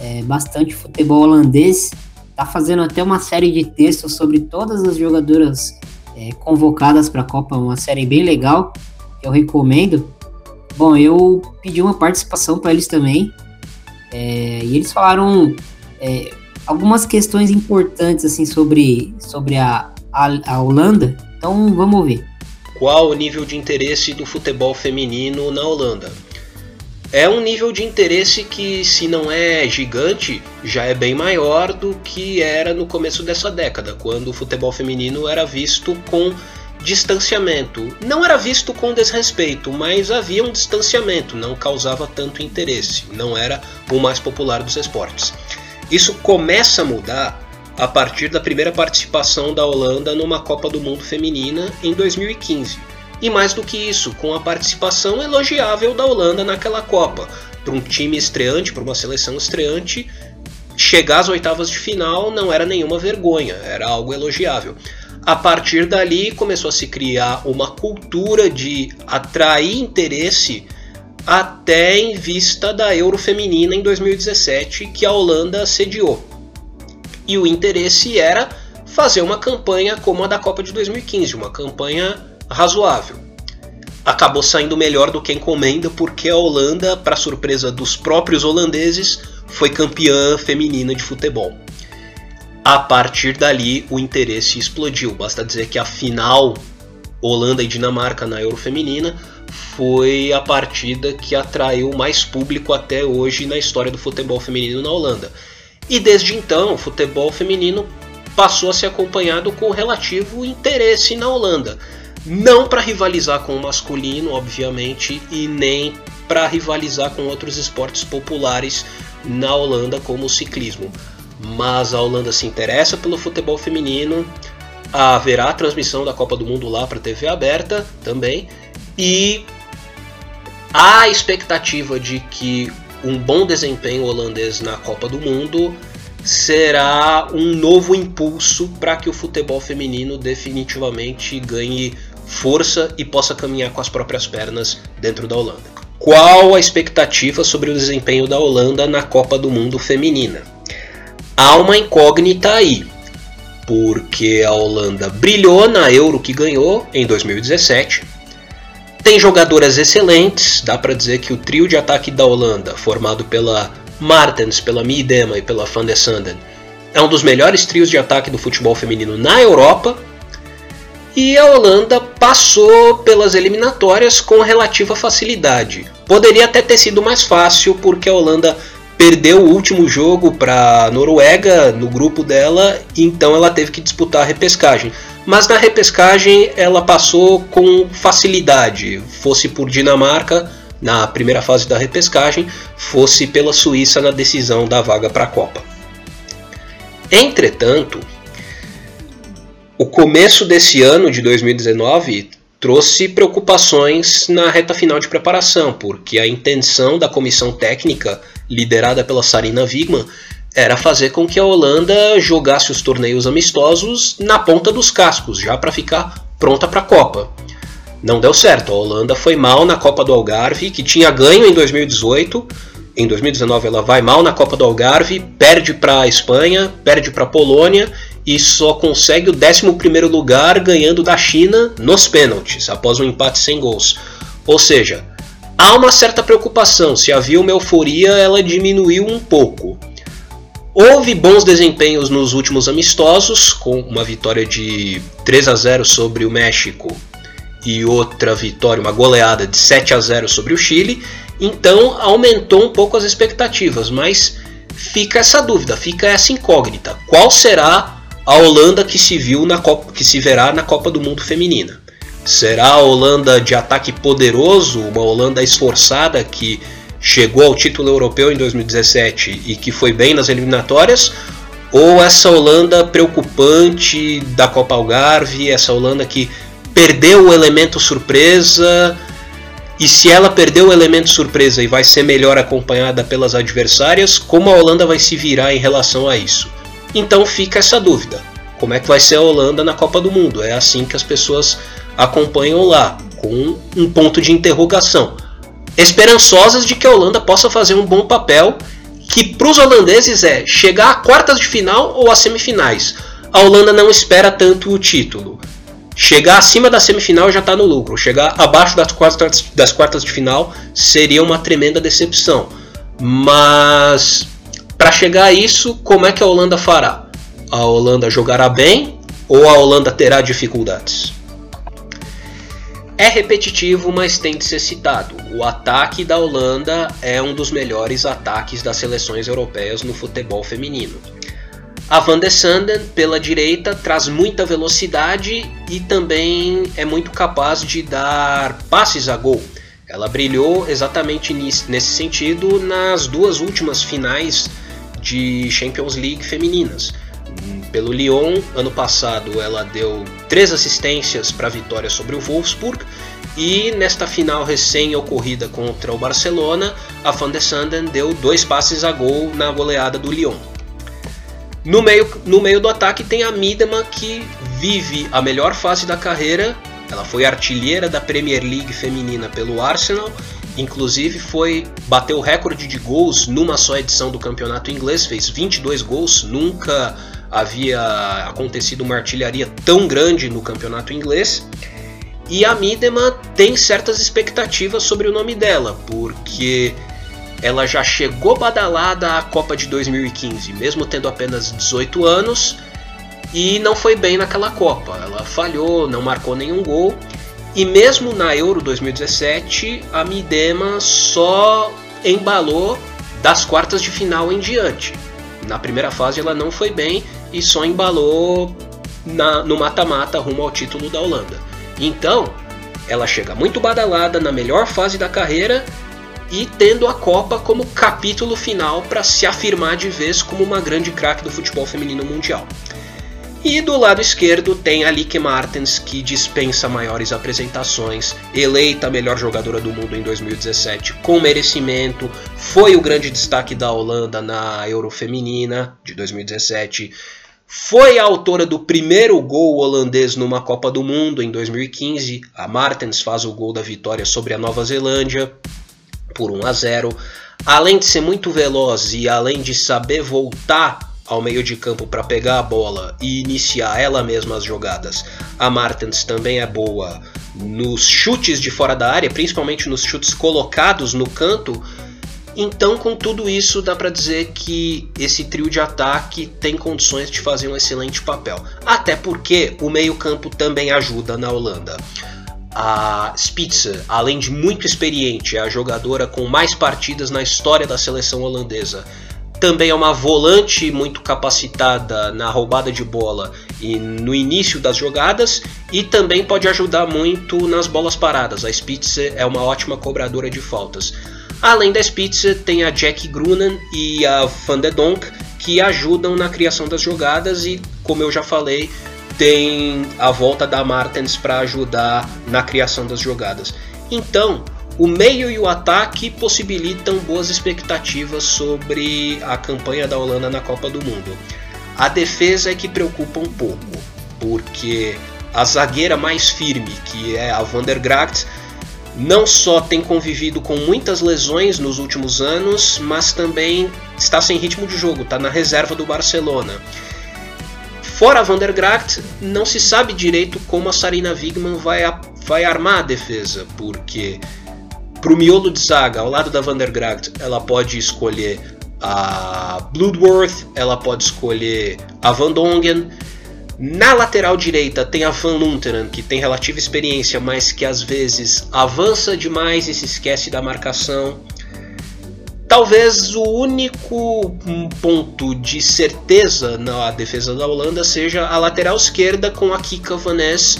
é, bastante futebol holandês, tá fazendo até uma série de textos sobre todas as jogadoras é, convocadas para a Copa, uma série bem legal que eu recomendo. Bom, eu pedi uma participação para eles também é, e eles falaram é, algumas questões importantes assim sobre, sobre a, a, a Holanda. Então vamos ver. Qual o nível de interesse do futebol feminino na Holanda? é um nível de interesse que, se não é gigante, já é bem maior do que era no começo dessa década, quando o futebol feminino era visto com distanciamento. Não era visto com desrespeito, mas havia um distanciamento, não causava tanto interesse, não era o mais popular dos esportes. Isso começa a mudar a partir da primeira participação da Holanda numa Copa do Mundo Feminina em 2015 e mais do que isso, com a participação elogiável da Holanda naquela Copa. Para um time estreante, para uma seleção estreante, chegar às oitavas de final não era nenhuma vergonha, era algo elogiável. A partir dali começou a se criar uma cultura de atrair interesse até em vista da Euro Feminina em 2017 que a Holanda sediou. E o interesse era fazer uma campanha como a da Copa de 2015, uma campanha razoável. Acabou saindo melhor do que encomenda porque a Holanda, para surpresa dos próprios holandeses, foi campeã feminina de futebol. A partir dali, o interesse explodiu. Basta dizer que a final Holanda e Dinamarca na Euro Feminina foi a partida que atraiu mais público até hoje na história do futebol feminino na Holanda. E desde então, o futebol feminino passou a ser acompanhado com relativo interesse na Holanda. Não para rivalizar com o masculino, obviamente, e nem para rivalizar com outros esportes populares na Holanda, como o ciclismo. Mas a Holanda se interessa pelo futebol feminino, haverá transmissão da Copa do Mundo lá para TV aberta também, e há a expectativa de que um bom desempenho holandês na Copa do Mundo será um novo impulso para que o futebol feminino definitivamente ganhe força e possa caminhar com as próprias pernas dentro da Holanda. Qual a expectativa sobre o desempenho da Holanda na Copa do Mundo Feminina? Há uma incógnita aí, porque a Holanda brilhou na Euro que ganhou em 2017. Tem jogadoras excelentes, dá para dizer que o trio de ataque da Holanda, formado pela Martens, pela Miedema e pela Van der Sanden, é um dos melhores trios de ataque do futebol feminino na Europa e a Holanda passou pelas eliminatórias com relativa facilidade. Poderia até ter sido mais fácil, porque a Holanda perdeu o último jogo para Noruega no grupo dela, então ela teve que disputar a repescagem. Mas na repescagem ela passou com facilidade, fosse por Dinamarca na primeira fase da repescagem, fosse pela Suíça na decisão da vaga para a Copa. Entretanto, o começo desse ano de 2019 trouxe preocupações na reta final de preparação, porque a intenção da comissão técnica, liderada pela Sarina Wigman, era fazer com que a Holanda jogasse os torneios amistosos na ponta dos cascos, já para ficar pronta para a Copa. Não deu certo. A Holanda foi mal na Copa do Algarve, que tinha ganho em 2018. Em 2019 ela vai mal na Copa do Algarve, perde para a Espanha, perde para a Polônia e só consegue o 11 lugar ganhando da China nos pênaltis, após um empate sem gols. Ou seja, há uma certa preocupação. Se havia uma euforia, ela diminuiu um pouco. Houve bons desempenhos nos últimos amistosos, com uma vitória de 3 a 0 sobre o México e outra vitória, uma goleada de 7 a 0 sobre o Chile. Então aumentou um pouco as expectativas, mas fica essa dúvida, fica essa incógnita. Qual será a Holanda que se viu na Copa, que se verá na Copa do Mundo feminina? Será a Holanda de ataque poderoso, uma Holanda esforçada que chegou ao título europeu em 2017 e que foi bem nas eliminatórias? Ou essa Holanda preocupante da Copa Algarve, essa Holanda que perdeu o elemento surpresa, e se ela perdeu o elemento surpresa e vai ser melhor acompanhada pelas adversárias, como a Holanda vai se virar em relação a isso? Então fica essa dúvida. Como é que vai ser a Holanda na Copa do Mundo? É assim que as pessoas acompanham lá, com um ponto de interrogação. Esperançosas de que a Holanda possa fazer um bom papel, que para os holandeses é chegar a quartas de final ou a semifinais. A Holanda não espera tanto o título. Chegar acima da semifinal já está no lucro. Chegar abaixo das quartas, das quartas de final seria uma tremenda decepção. Mas para chegar a isso, como é que a Holanda fará? A Holanda jogará bem ou a Holanda terá dificuldades? É repetitivo, mas tem de ser citado. O ataque da Holanda é um dos melhores ataques das seleções europeias no futebol feminino. A Van der Sanden, pela direita, traz muita velocidade e também é muito capaz de dar passes a gol. Ela brilhou exatamente nesse sentido nas duas últimas finais de Champions League femininas. Pelo Lyon, ano passado, ela deu três assistências para a vitória sobre o Wolfsburg e nesta final recém ocorrida contra o Barcelona, a Van der Sanden deu dois passes a gol na goleada do Lyon. No meio, no meio do ataque tem a Midema que vive a melhor fase da carreira. Ela foi artilheira da Premier League feminina pelo Arsenal, inclusive foi bateu o recorde de gols numa só edição do campeonato inglês, fez 22 gols, nunca havia acontecido uma artilharia tão grande no campeonato inglês. E a Midema tem certas expectativas sobre o nome dela, porque ela já chegou badalada à Copa de 2015, mesmo tendo apenas 18 anos, e não foi bem naquela Copa. Ela falhou, não marcou nenhum gol, e mesmo na Euro 2017, a Midema só embalou das quartas de final em diante. Na primeira fase ela não foi bem e só embalou na, no mata-mata rumo ao título da Holanda. Então, ela chega muito badalada na melhor fase da carreira e tendo a Copa como capítulo final para se afirmar de vez como uma grande craque do futebol feminino mundial. E do lado esquerdo tem a Lieke Martens, que dispensa maiores apresentações, eleita a melhor jogadora do mundo em 2017 com merecimento, foi o grande destaque da Holanda na Euro Feminina de 2017, foi a autora do primeiro gol holandês numa Copa do Mundo em 2015. A Martens faz o gol da vitória sobre a Nova Zelândia por 1 a 0. Além de ser muito veloz e além de saber voltar ao meio de campo para pegar a bola e iniciar ela mesma as jogadas, a Martens também é boa nos chutes de fora da área, principalmente nos chutes colocados no canto. Então, com tudo isso, dá para dizer que esse trio de ataque tem condições de fazer um excelente papel. Até porque o meio-campo também ajuda na Holanda. A Spitzer, além de muito experiente, é a jogadora com mais partidas na história da seleção holandesa. Também é uma volante muito capacitada na roubada de bola e no início das jogadas e também pode ajudar muito nas bolas paradas. A Spitzer é uma ótima cobradora de faltas. Além da Spitzer, tem a Jack Grunen e a Van de Donk que ajudam na criação das jogadas e, como eu já falei, tem a volta da Martens para ajudar na criação das jogadas. Então, o meio e o ataque possibilitam boas expectativas sobre a campanha da Holanda na Copa do Mundo. A defesa é que preocupa um pouco, porque a zagueira mais firme, que é a Van der Gracht, não só tem convivido com muitas lesões nos últimos anos, mas também está sem ritmo de jogo, está na reserva do Barcelona. Fora Van der Gracht, não se sabe direito como a Sarina Wigman vai, vai armar a defesa, porque para o miolo de zaga, ao lado da Van der Gracht, ela pode escolher a Bloodworth, ela pode escolher a Van Dongen, na lateral direita tem a Van Lunteren, que tem relativa experiência, mas que às vezes avança demais e se esquece da marcação. Talvez o único ponto de certeza na defesa da Holanda seja a lateral esquerda com a Kika Van Ness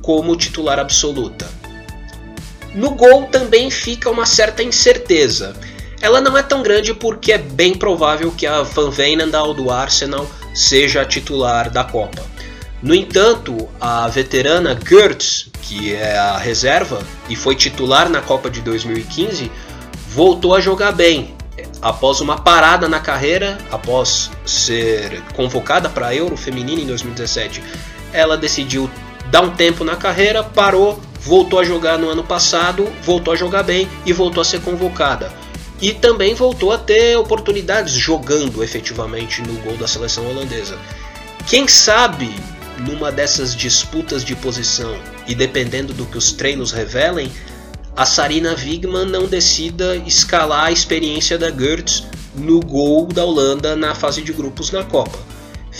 como titular absoluta. No gol também fica uma certa incerteza. Ela não é tão grande porque é bem provável que a Van Veenendaal do Arsenal seja a titular da Copa. No entanto, a veterana Gertz, que é a reserva e foi titular na Copa de 2015, voltou a jogar bem. Após uma parada na carreira, após ser convocada para a Euro Feminina em 2017, ela decidiu dar um tempo na carreira, parou, voltou a jogar no ano passado, voltou a jogar bem e voltou a ser convocada. E também voltou a ter oportunidades jogando efetivamente no gol da seleção holandesa. Quem sabe numa dessas disputas de posição e dependendo do que os treinos revelem, a Sarina Wigman não decida escalar a experiência da Gertz no gol da Holanda na fase de grupos na Copa.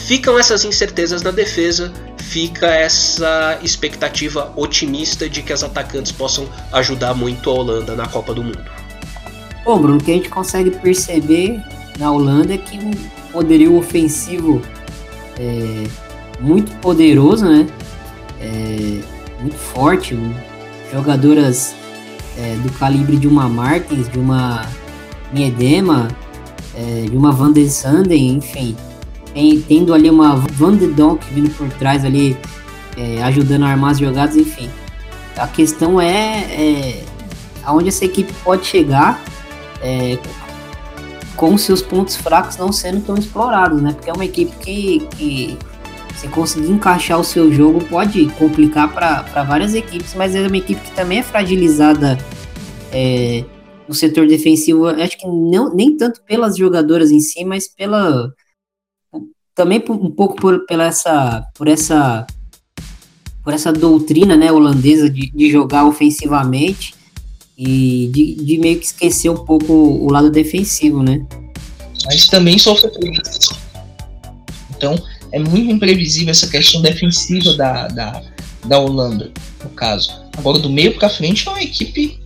Ficam essas incertezas na defesa, fica essa expectativa otimista de que as atacantes possam ajudar muito a Holanda na Copa do Mundo. Bom, Bruno, o que a gente consegue perceber na Holanda é que um poderio ofensivo é, muito poderoso, né? É, muito forte, jogadoras é, do calibre de uma Martins, de uma Miedema, é, de uma Van der Sanden, enfim, tendo ali uma Van de Donk vindo por trás ali, é, ajudando a armar as jogadas, enfim. A questão é, é aonde essa equipe pode chegar é, com seus pontos fracos não sendo tão explorados, né? Porque é uma equipe que, que você conseguir encaixar o seu jogo pode complicar para várias equipes, mas é uma equipe que também é fragilizada é, no setor defensivo. Acho que não, nem tanto pelas jogadoras em si, mas pela também um pouco por, pela essa, por essa por essa doutrina né, holandesa de, de jogar ofensivamente e de, de, meio que esquecer um pouco o lado defensivo, né? Mas também sofre Então, é muito imprevisível essa questão defensiva da, da, da Holanda, no caso. Agora, do meio para frente, é uma equipe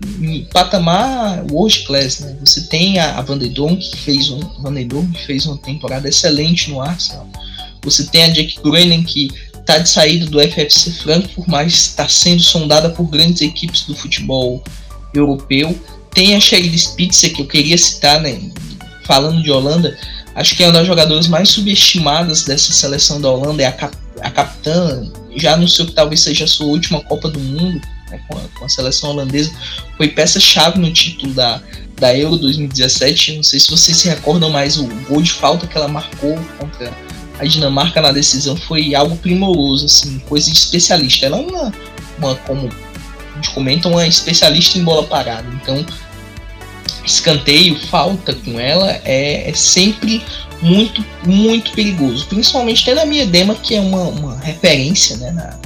patamar world class. Né? Você tem a, a Van de que fez, um, Van de que fez uma temporada excelente no Arsenal. Você tem a Jack Gruenen, que está de saída do FFC Frankfurt, mas está sendo sondada por grandes equipes do futebol europeu. Tem a Sheryl Spitzer, que eu queria citar, né? falando de Holanda, Acho que é uma das jogadoras mais subestimadas dessa seleção da Holanda, é a, cap a capitã. Já anunciou que talvez seja a sua última Copa do Mundo né, com, a, com, a, seleção holandesa. Foi peça-chave no título da, da Euro 2017. Não sei se vocês se recordam, mas o gol de falta que ela marcou contra a Dinamarca na decisão foi algo primoroso, assim, coisa de especialista. Ela é uma, uma como a gente comenta, uma especialista em bola parada. Então, escanteio, falta com ela é, é sempre muito, muito perigoso. Principalmente tendo a Miedema, que é uma, uma referência, né? Na,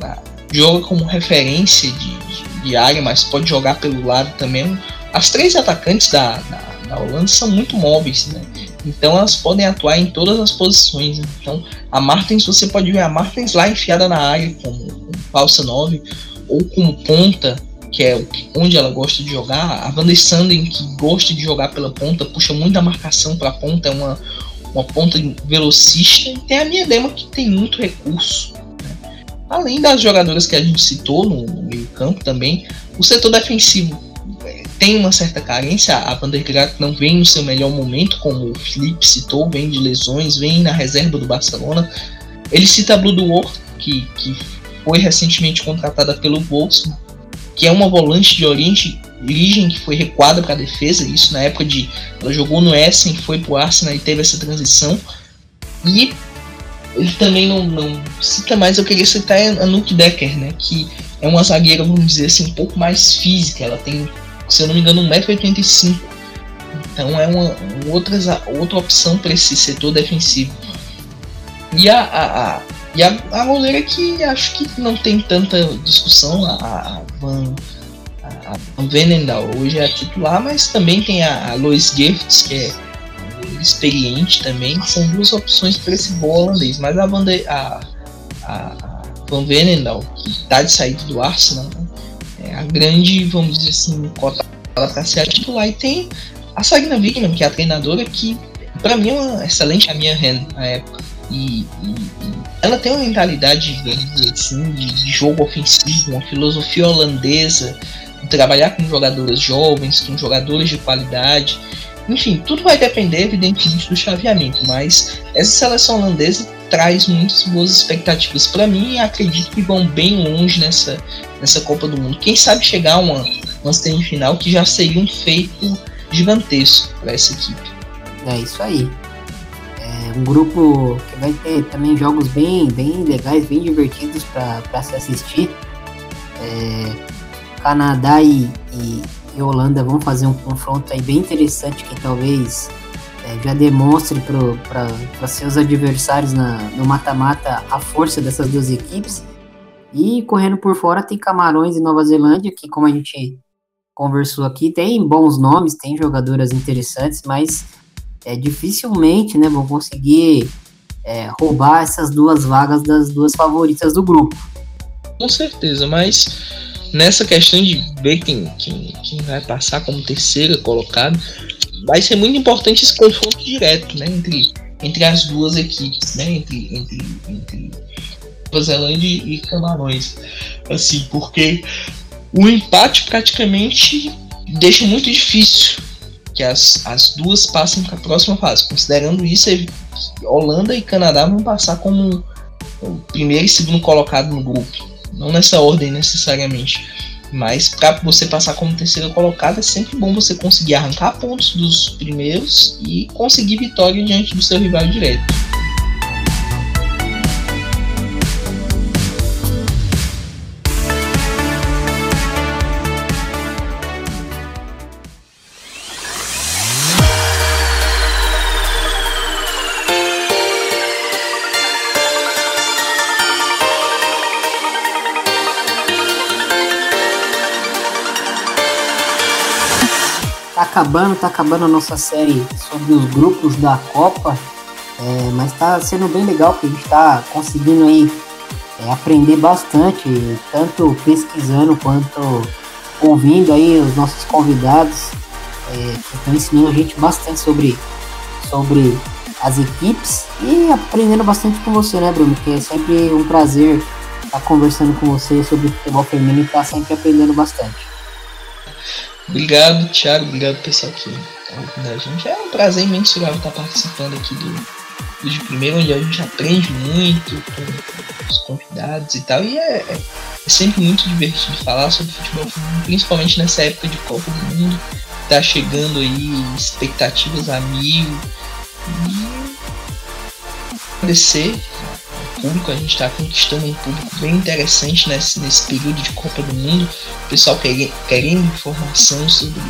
na, joga como referência de, de, área, mas pode jogar pelo lado também. As três atacantes da, da, da Holanda são muito móveis, né? Então elas podem atuar em todas as posições. Então a Martins, você pode ver a Martins lá enfiada na área como, como falsa 9 ou como ponta que é onde ela gosta de jogar. A Van Sanden, que gosta de jogar pela ponta, puxa muita marcação para a ponta, é uma, uma ponta velocista. E tem a minha dema que tem muito recurso. Né? Além das jogadoras que a gente citou no, no meio campo também, o setor defensivo é, tem uma certa carência. A Van der Graaf não vem no seu melhor momento, como o Felipe citou, vem de lesões, vem na reserva do Barcelona. Ele cita a Blue Dwarf, que, que foi recentemente contratada pelo Wolfsburg que é uma volante de origem, origem que foi recuada para a defesa, isso na época de ela jogou no Essen, foi pro Arsenal e teve essa transição. E ele também não, não cita mais, eu queria citar a Nuke Decker, né? Que é uma zagueira, vamos dizer assim, um pouco mais física. Ela tem, se eu não me engano, 1,85m. Então é uma, uma outra, outra opção para esse setor defensivo. E a, a, a, e a, a goleira que acho que não tem tanta discussão, a, a Van, a Van Venendal hoje é a titular, mas também tem a, a Lois Gifts, que é experiente também, são duas opções para esse bom holandês. Mas a Van, de, a, a, Van Venendal, que está de saída do Arsenal, né, é a grande, vamos dizer assim, cota para ser a titular. E tem a Sagna Wigman, que é a treinadora, que para mim é uma excelente a minha na época. E, e, e, ela tem uma mentalidade assim, de, jogo ofensivo, uma filosofia holandesa, de trabalhar com jogadores jovens, com jogadores de qualidade. Enfim, tudo vai depender, evidentemente, do chaveamento, mas essa seleção holandesa traz muitas boas expectativas para mim e acredito que vão bem longe nessa, nessa Copa do Mundo. Quem sabe chegar a uma, uma semifinal que já seria um feito gigantesco para essa equipe. É isso aí. Um grupo que vai ter também jogos bem, bem legais, bem divertidos para se assistir. É, Canadá e, e e Holanda vão fazer um confronto aí bem interessante que talvez é, já demonstre para seus adversários na, no mata-mata a força dessas duas equipes. E correndo por fora tem Camarões e Nova Zelândia, que como a gente conversou aqui, tem bons nomes, tem jogadoras interessantes, mas é, dificilmente né, vão conseguir é, roubar essas duas vagas das duas favoritas do grupo. Com certeza, mas nessa questão de ver quem, quem, quem vai passar como terceira colocado, vai ser muito importante esse confronto direto, né, entre, entre as duas equipes, né, entre, entre, entre Nova Zelândia e Camarões, assim, porque o empate praticamente deixa muito difícil que as, as duas passem para a próxima fase. Considerando isso, Holanda e Canadá vão passar como o primeiro e segundo colocado no grupo não nessa ordem necessariamente. Mas para você passar como terceiro colocado é sempre bom você conseguir arrancar pontos dos primeiros e conseguir vitória diante do seu rival direto. Acabando, tá acabando a nossa série sobre os grupos da Copa, é, mas tá sendo bem legal que a gente tá conseguindo aí é, aprender bastante, tanto pesquisando quanto ouvindo aí os nossos convidados é, que estão ensinando a gente bastante sobre, sobre as equipes e aprendendo bastante com você, né, Bruno? Que é sempre um prazer estar conversando com você sobre futebol feminino e estar tá sempre aprendendo bastante. Obrigado, Thiago. Obrigado, pessoal que tá ouvindo a gente. É um prazer imenso estar participando aqui do, do de primeiro, onde a gente aprende muito com os convidados e tal. E é, é, é sempre muito divertido falar sobre futebol principalmente nessa época de Copa do Mundo. Tá chegando aí expectativas a mil. E agradecer público, a gente está conquistando um público bem interessante nesse, nesse período de Copa do Mundo. O pessoal querendo informação sobre,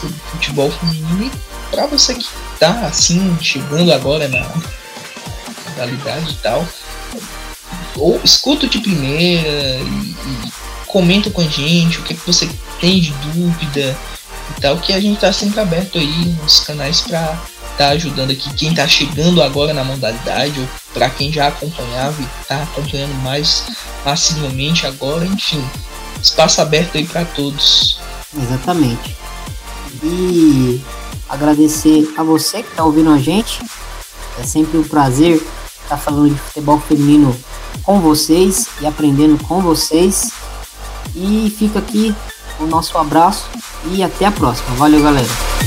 sobre futebol feminino. E para você que está assim, chegando agora na modalidade e tal, ou escuta de primeira e, e comenta com a gente o que, que você tem de dúvida e tal, que a gente está sempre aberto aí nos canais para tá ajudando aqui quem está chegando agora na modalidade, ou para quem já acompanhava e está acompanhando mais assiduamente agora, enfim, espaço aberto aí para todos. Exatamente. E agradecer a você que está ouvindo a gente. É sempre um prazer estar tá falando de futebol feminino com vocês e aprendendo com vocês. E fica aqui o nosso abraço e até a próxima. Valeu, galera.